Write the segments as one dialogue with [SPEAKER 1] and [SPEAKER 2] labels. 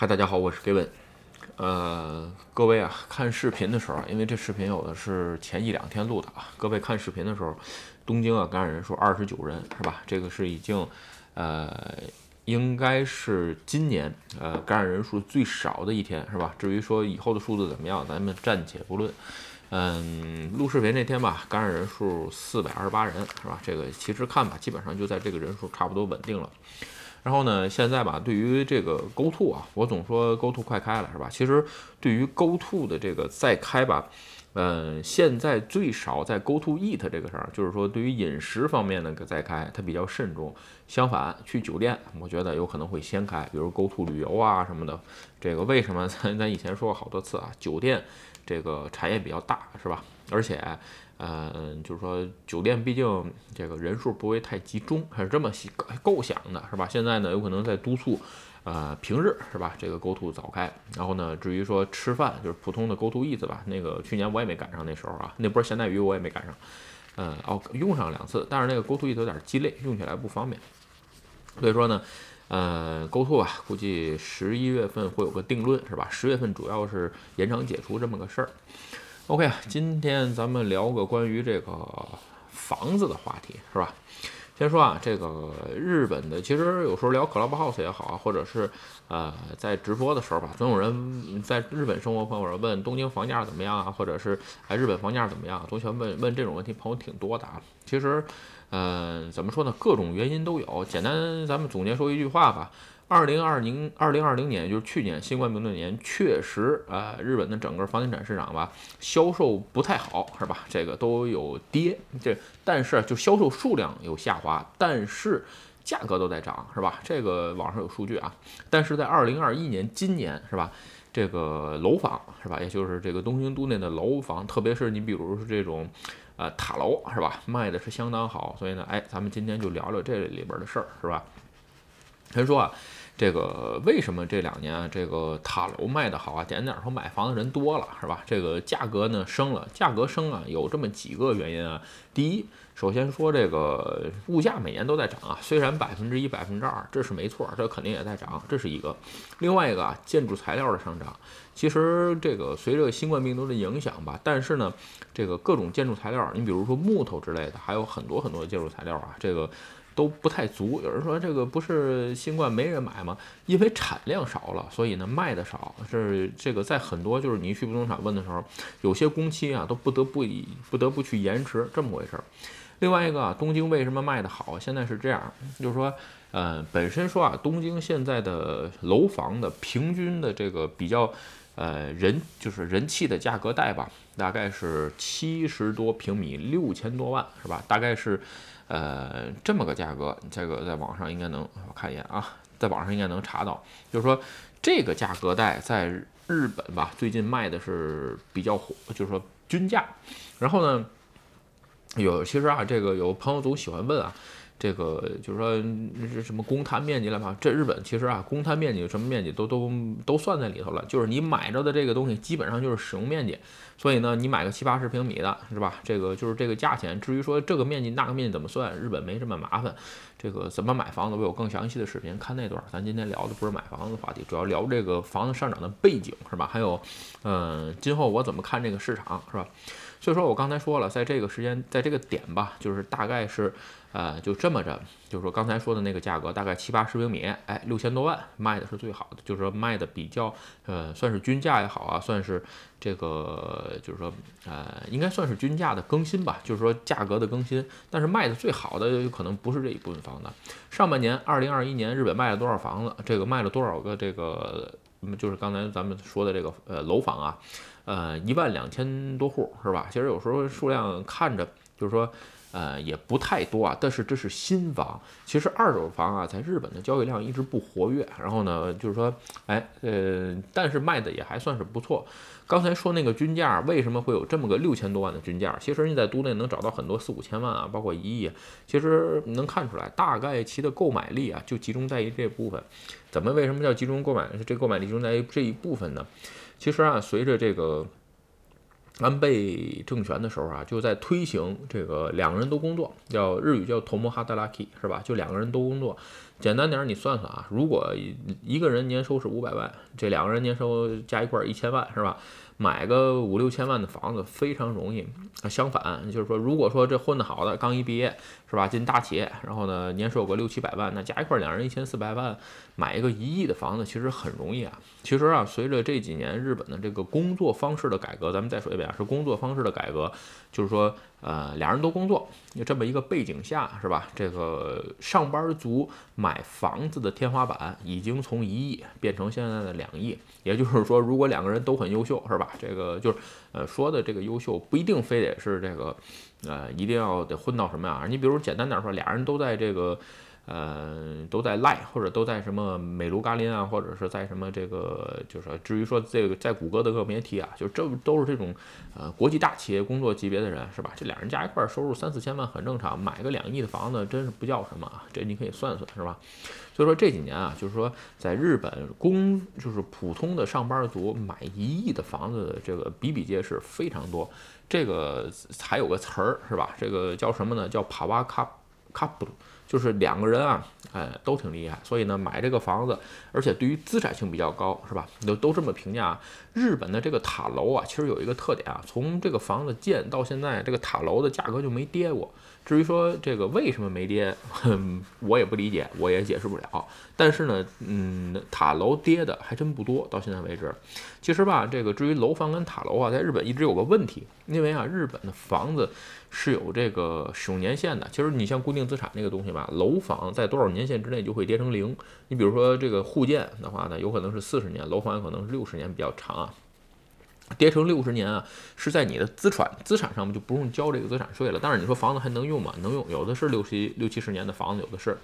[SPEAKER 1] 嗨，大家好，我是 Gavin。呃，各位啊，看视频的时候，因为这视频有的是前一两天录的啊，各位看视频的时候，东京啊感染人数二十九人是吧？这个是已经呃，应该是今年呃感染人数最少的一天是吧？至于说以后的数字怎么样，咱们暂且不论。嗯，录视频那天吧，感染人数四百二十八人是吧？这个其实看吧，基本上就在这个人数差不多稳定了。然后呢，现在吧，对于这个 GoTo 啊，我总说 GoTo 快开了，是吧？其实对于 GoTo 的这个再开吧，嗯，现在最少在 GoTo Eat 这个事儿，就是说对于饮食方面的再开，它比较慎重。相反，去酒店，我觉得有可能会先开，比如 GoTo 旅游啊什么的。这个为什么？咱咱以前说过好多次啊，酒店这个产业比较大，是吧？而且。呃，就是说酒店毕竟这个人数不会太集中，还是这么构想的，是吧？现在呢，有可能在督促，呃，平日是吧？这个 GoTo 早开，然后呢，至于说吃饭，就是普通的 GoTo Eat 吧，那个去年我也没赶上那时候啊，那波咸带鱼我也没赶上，嗯，哦，用上两次，但是那个 GoTo Eat 有点鸡肋，用起来不方便，所以说呢，呃，GoTo 啊，估计十一月份会有个定论，是吧？十月份主要是延长解除这么个事儿。OK 啊，今天咱们聊个关于这个房子的话题，是吧？先说啊，这个日本的，其实有时候聊 Clubhouse 也好啊，或者是呃在直播的时候吧，总有人在日本生活朋友问东京房价怎么样啊，或者是哎日本房价怎么样，总喜欢问问这种问题，朋友挺多的啊。其实，嗯，怎么说呢？各种原因都有。简单，咱们总结说一句话吧。二零二零二零二零年，就是去年新冠病毒年，确实啊，日本的整个房地产市场吧，销售不太好，是吧？这个都有跌，这但是就销售数量有下滑，但是价格都在涨，是吧？这个网上有数据啊。但是在二零二一年，今年是吧？这个楼房是吧？也就是这个东京都内的楼房，特别是你比如说这种，呃塔楼是吧？卖的是相当好，所以呢，哎，咱们今天就聊聊这里边的事儿，是吧？先说啊。这个为什么这两年啊，这个塔楼卖得好啊？点点说买房的人多了，是吧？这个价格呢升了，价格升啊，有这么几个原因啊。第一，首先说这个物价每年都在涨啊，虽然百分之一、百分之二，这是没错，这肯定也在涨，这是一个。另外一个啊，建筑材料的上涨，其实这个随着新冠病毒的影响吧，但是呢，这个各种建筑材料，你比如说木头之类的，还有很多很多的建筑材料啊，这个。都不太足，有人说这个不是新冠没人买吗？因为产量少了，所以呢卖的少。是这个在很多就是你去不动产问的时候，有些工期啊都不得不以不得不去延迟这么回事儿。另外一个啊，东京为什么卖的好？现在是这样，就是说，呃，本身说啊，东京现在的楼房的平均的这个比较，呃，人就是人气的价格带吧，大概是七十多平米六千多万，是吧？大概是。呃，这么个价格，这个在网上应该能我看一眼啊，在网上应该能查到，就是说这个价格带在日本吧，最近卖的是比较火，就是说均价。然后呢，有其实啊，这个有朋友总喜欢问啊。这个就是说是什么公摊面积了嘛？这日本其实啊，公摊面积什么面积都都都算在里头了。就是你买着的这个东西，基本上就是使用面积。所以呢，你买个七八十平米的，是吧？这个就是这个价钱。至于说这个面积那个面积怎么算，日本没这么麻烦。这个怎么买房子，我有更详细的视频，看那段。咱今天聊的不是买房子的话题，主要聊这个房子上涨的背景，是吧？还有，嗯，今后我怎么看这个市场，是吧？所以说我刚才说了，在这个时间，在这个点吧，就是大概是。呃，就这么着，就是说刚才说的那个价格，大概七八十平米，哎，六千多万卖的是最好的，就是说卖的比较，呃，算是均价也好啊，算是这个，就是说，呃，应该算是均价的更新吧，就是说价格的更新。但是卖的最好的有可能不是这一部分房子。上半年，二零二一年，日本卖了多少房子？这个卖了多少个？这个，那么就是刚才咱们说的这个，呃，楼房啊，呃，一万两千多户，是吧？其实有时候数量看着，就是说。呃，也不太多啊，但是这是新房。其实二手房啊，在日本的交易量一直不活跃。然后呢，就是说，哎，呃，但是卖的也还算是不错。刚才说那个均价，为什么会有这么个六千多万的均价？其实你在都内能找到很多四五千万啊，包括一亿。其实能看出来，大概其的购买力啊，就集中在于这部分。怎么为什么叫集中购买？这购买力集中在于这一部分呢？其实啊，随着这个。安倍政权的时候啊，就在推行这个两个人都工作，叫日语叫 “tomo hadaraki”，是吧？就两个人都工作。简单点儿，你算算啊，如果一个人年收是五百万，这两个人年收加一块一千万，是吧？买个五六千万的房子非常容易。相反，就是说，如果说这混得好的，刚一毕业，是吧？进大企业，然后呢，年收个六七百万，那加一块两人一千四百万，买一个一亿的房子，其实很容易啊。其实啊，随着这几年日本的这个工作方式的改革，咱们再说一遍啊，是工作方式的改革，就是说，呃，俩人都工作，有这么一个背景下，是吧？这个上班族买房子的天花板已经从一亿变成现在的两亿，也就是说，如果两个人都很优秀，是吧？这个就是，呃，说的这个优秀不一定非得是这个，呃，一定要得混到什么呀？你比如简单点说，俩人都在这个。呃，都在赖或者都在什么美卢嘎林啊，或者是在什么这个，就是至于说这个在谷歌的更别提啊，就这都是这种呃国际大企业工作级别的人是吧？这俩人加一块收入三四千万很正常，买个两亿的房子真是不叫什么啊，这你可以算算是吧？所以说这几年啊，就是说在日本工就是普通的上班族买一亿的房子这个比比皆是，非常多。这个还有个词儿是吧？这个叫什么呢？叫帕瓦卡卡布。就是两个人啊，哎，都挺厉害，所以呢，买这个房子，而且对于资产性比较高，是吧？都都这么评价。日本的这个塔楼啊，其实有一个特点啊，从这个房子建到现在，这个塔楼的价格就没跌过。至于说这个为什么没跌，我也不理解，我也解释不了。但是呢，嗯，塔楼跌的还真不多，到现在为止。其实吧，这个至于楼房跟塔楼啊，在日本一直有个问题，因为啊，日本的房子是有这个使用年限的。其实你像固定资产那个东西吧，楼房在多少年限之内就会跌成零。你比如说这个户建的话呢，有可能是四十年，楼房有可能是六十年，比较长啊。跌成六十年啊，是在你的资产资产上面就不用交这个资产税了。但是你说房子还能用吗？能用，有的是六七六七十年的房子，有的是。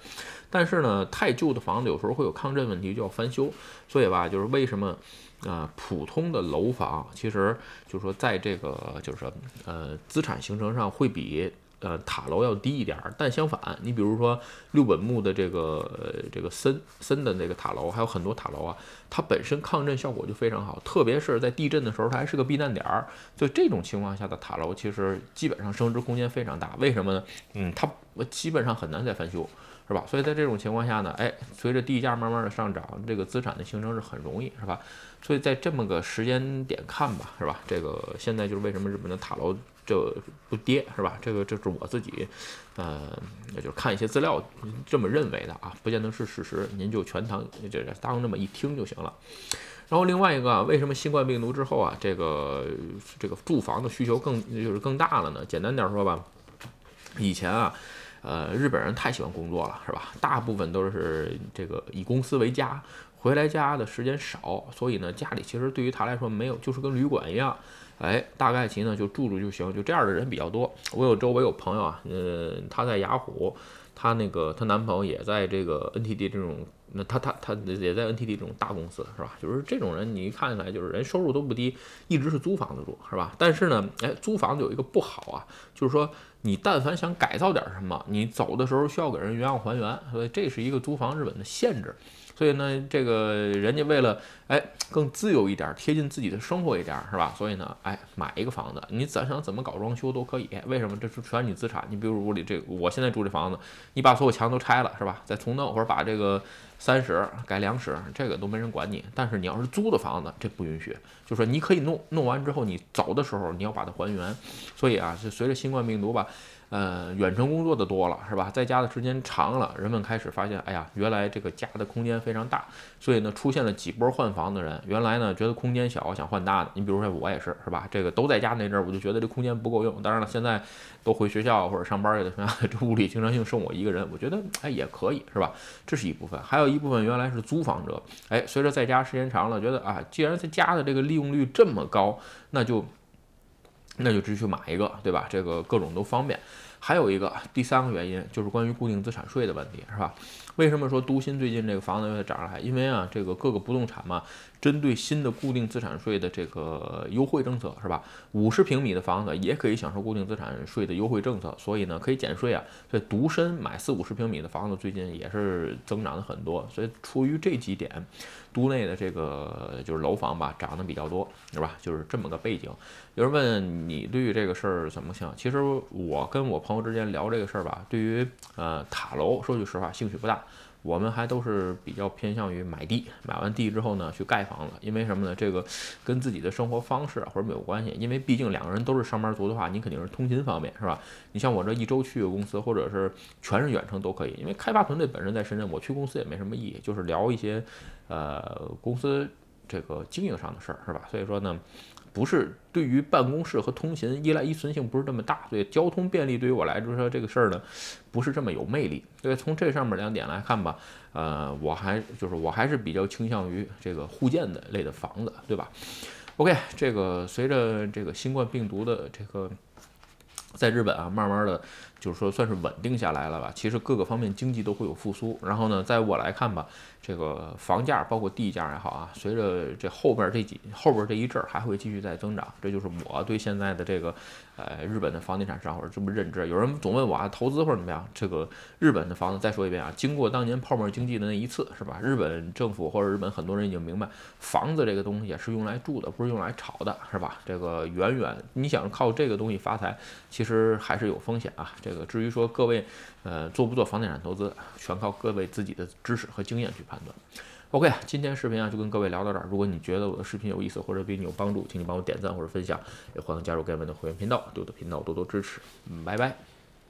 [SPEAKER 1] 但是呢，太旧的房子有时候会有抗震问题，就要翻修。所以吧，就是为什么啊，普通的楼房其实就是说在这个就是说呃资产形成上会比。呃，塔楼要低一点儿，但相反，你比如说六本木的这个这个森森的那个塔楼，还有很多塔楼啊，它本身抗震效果就非常好，特别是在地震的时候，它还是个避难点儿。就这种情况下的塔楼，其实基本上升值空间非常大。为什么呢？嗯，它基本上很难再翻修，是吧？所以在这种情况下呢，哎，随着地价慢慢的上涨，这个资产的形成是很容易，是吧？所以在这么个时间点看吧，是吧？这个现在就是为什么日本的塔楼。这不跌是吧？这个这是我自己，呃，也就是看一些资料这么认为的啊，不见得是事实，您就全当这当那么一听就行了。然后另外一个，为什么新冠病毒之后啊，这个这个住房的需求更就是更大了呢？简单点说吧，以前啊，呃，日本人太喜欢工作了，是吧？大部分都是这个以公司为家，回来家的时间少，所以呢，家里其实对于他来说没有，就是跟旅馆一样。哎，大概其呢就住住就行，就这样的人比较多。我有周围有朋友啊，呃，她在雅虎，她那个她男朋友也在这个 NTD 这种，那她她她也在 NTD 这种大公司，是吧？就是这种人，你一看起来就是人收入都不低，一直是租房子住，是吧？但是呢，哎，租房子有一个不好啊，就是说你但凡想改造点什么，你走的时候需要给人原样还原，所以这是一个租房日本的限制。所以呢，这个人家为了哎更自由一点，贴近自己的生活一点，是吧？所以呢，哎买一个房子，你咱想怎么搞装修都可以。为什么？这是全你资产。你比如屋里这，我现在住这房子，你把所有墙都拆了，是吧？再重弄或者把这个三室改两室，这个都没人管你。但是你要是租的房子，这不允许。就说你可以弄弄完之后，你走的时候你要把它还原。所以啊，就随着新冠病毒吧。呃，远程工作的多了，是吧？在家的时间长了，人们开始发现，哎呀，原来这个家的空间非常大，所以呢，出现了几波换房的人。原来呢，觉得空间小，想换大的。你比如说我也是，是吧？这个都在家那阵儿，我就觉得这空间不够用。当然了，现在都回学校或者上班去了，这屋里经常性剩我一个人，我觉得哎也可以，是吧？这是一部分，还有一部分原来是租房者，哎，随着在家时间长了，觉得啊，既然在家的这个利用率这么高，那就。那就直接去买一个，对吧？这个各种都方便。还有一个第三个原因就是关于固定资产税的问题，是吧？为什么说都心最近这个房子又涨上来？因为啊，这个各个不动产嘛。针对新的固定资产税的这个优惠政策是吧？五十平米的房子也可以享受固定资产税的优惠政策，所以呢可以减税啊。所以独身买四五十平米的房子最近也是增长了很多。所以出于这几点，都内的这个就是楼房吧涨得比较多，是吧？就是这么个背景。有人问你对于这个事儿怎么想？其实我跟我朋友之间聊这个事儿吧，对于呃塔楼说句实话兴趣不大。我们还都是比较偏向于买地，买完地之后呢去盖房子，因为什么呢？这个跟自己的生活方式或者没有关系，因为毕竟两个人都是上班族的话，你肯定是通勤方面是吧？你像我这一周去个公司，或者是全是远程都可以，因为开发团队本身在深圳，我去公司也没什么意义，就是聊一些呃公司这个经营上的事儿是吧？所以说呢。不是对于办公室和通勤依赖依存性不是这么大，所以交通便利对于我来说这个事儿呢，不是这么有魅力。所以从这上面两点来看吧，呃，我还就是我还是比较倾向于这个互建的类的房子，对吧？OK，这个随着这个新冠病毒的这个在日本啊，慢慢的。就是说，算是稳定下来了吧。其实各个方面经济都会有复苏。然后呢，在我来看吧，这个房价包括地价也好啊，随着这后边这几后边这一阵儿还会继续在增长。这就是我对现在的这个呃日本的房地产市场或者这么认知。有人总问我啊，投资或者怎么样？这个日本的房子，再说一遍啊，经过当年泡沫经济的那一次，是吧？日本政府或者日本很多人已经明白，房子这个东西是用来住的，不是用来炒的，是吧？这个远远你想靠这个东西发财，其实还是有风险啊。这个至于说各位，呃，做不做房地产投资，全靠各位自己的知识和经验去判断。OK，今天视频啊就跟各位聊到这儿。如果你觉得我的视频有意思或者对你有帮助，请你帮我点赞或者分享，也欢迎加入盖文的会员频道，对我的频道多多支持。嗯，拜拜。